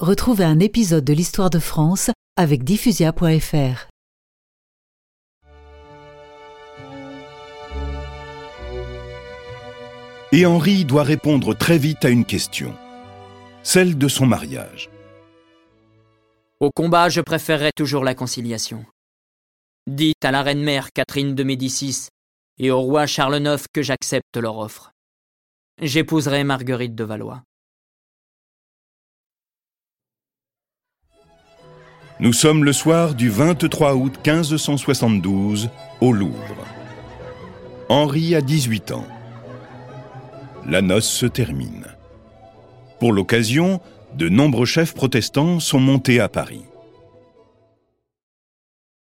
Retrouvez un épisode de l'Histoire de France avec diffusia.fr. Et Henri doit répondre très vite à une question, celle de son mariage. Au combat, je préférerais toujours la conciliation. Dites à la reine-mère Catherine de Médicis et au roi Charles IX que j'accepte leur offre. J'épouserai Marguerite de Valois. Nous sommes le soir du 23 août 1572 au Louvre. Henri a 18 ans. La noce se termine. Pour l'occasion, de nombreux chefs protestants sont montés à Paris.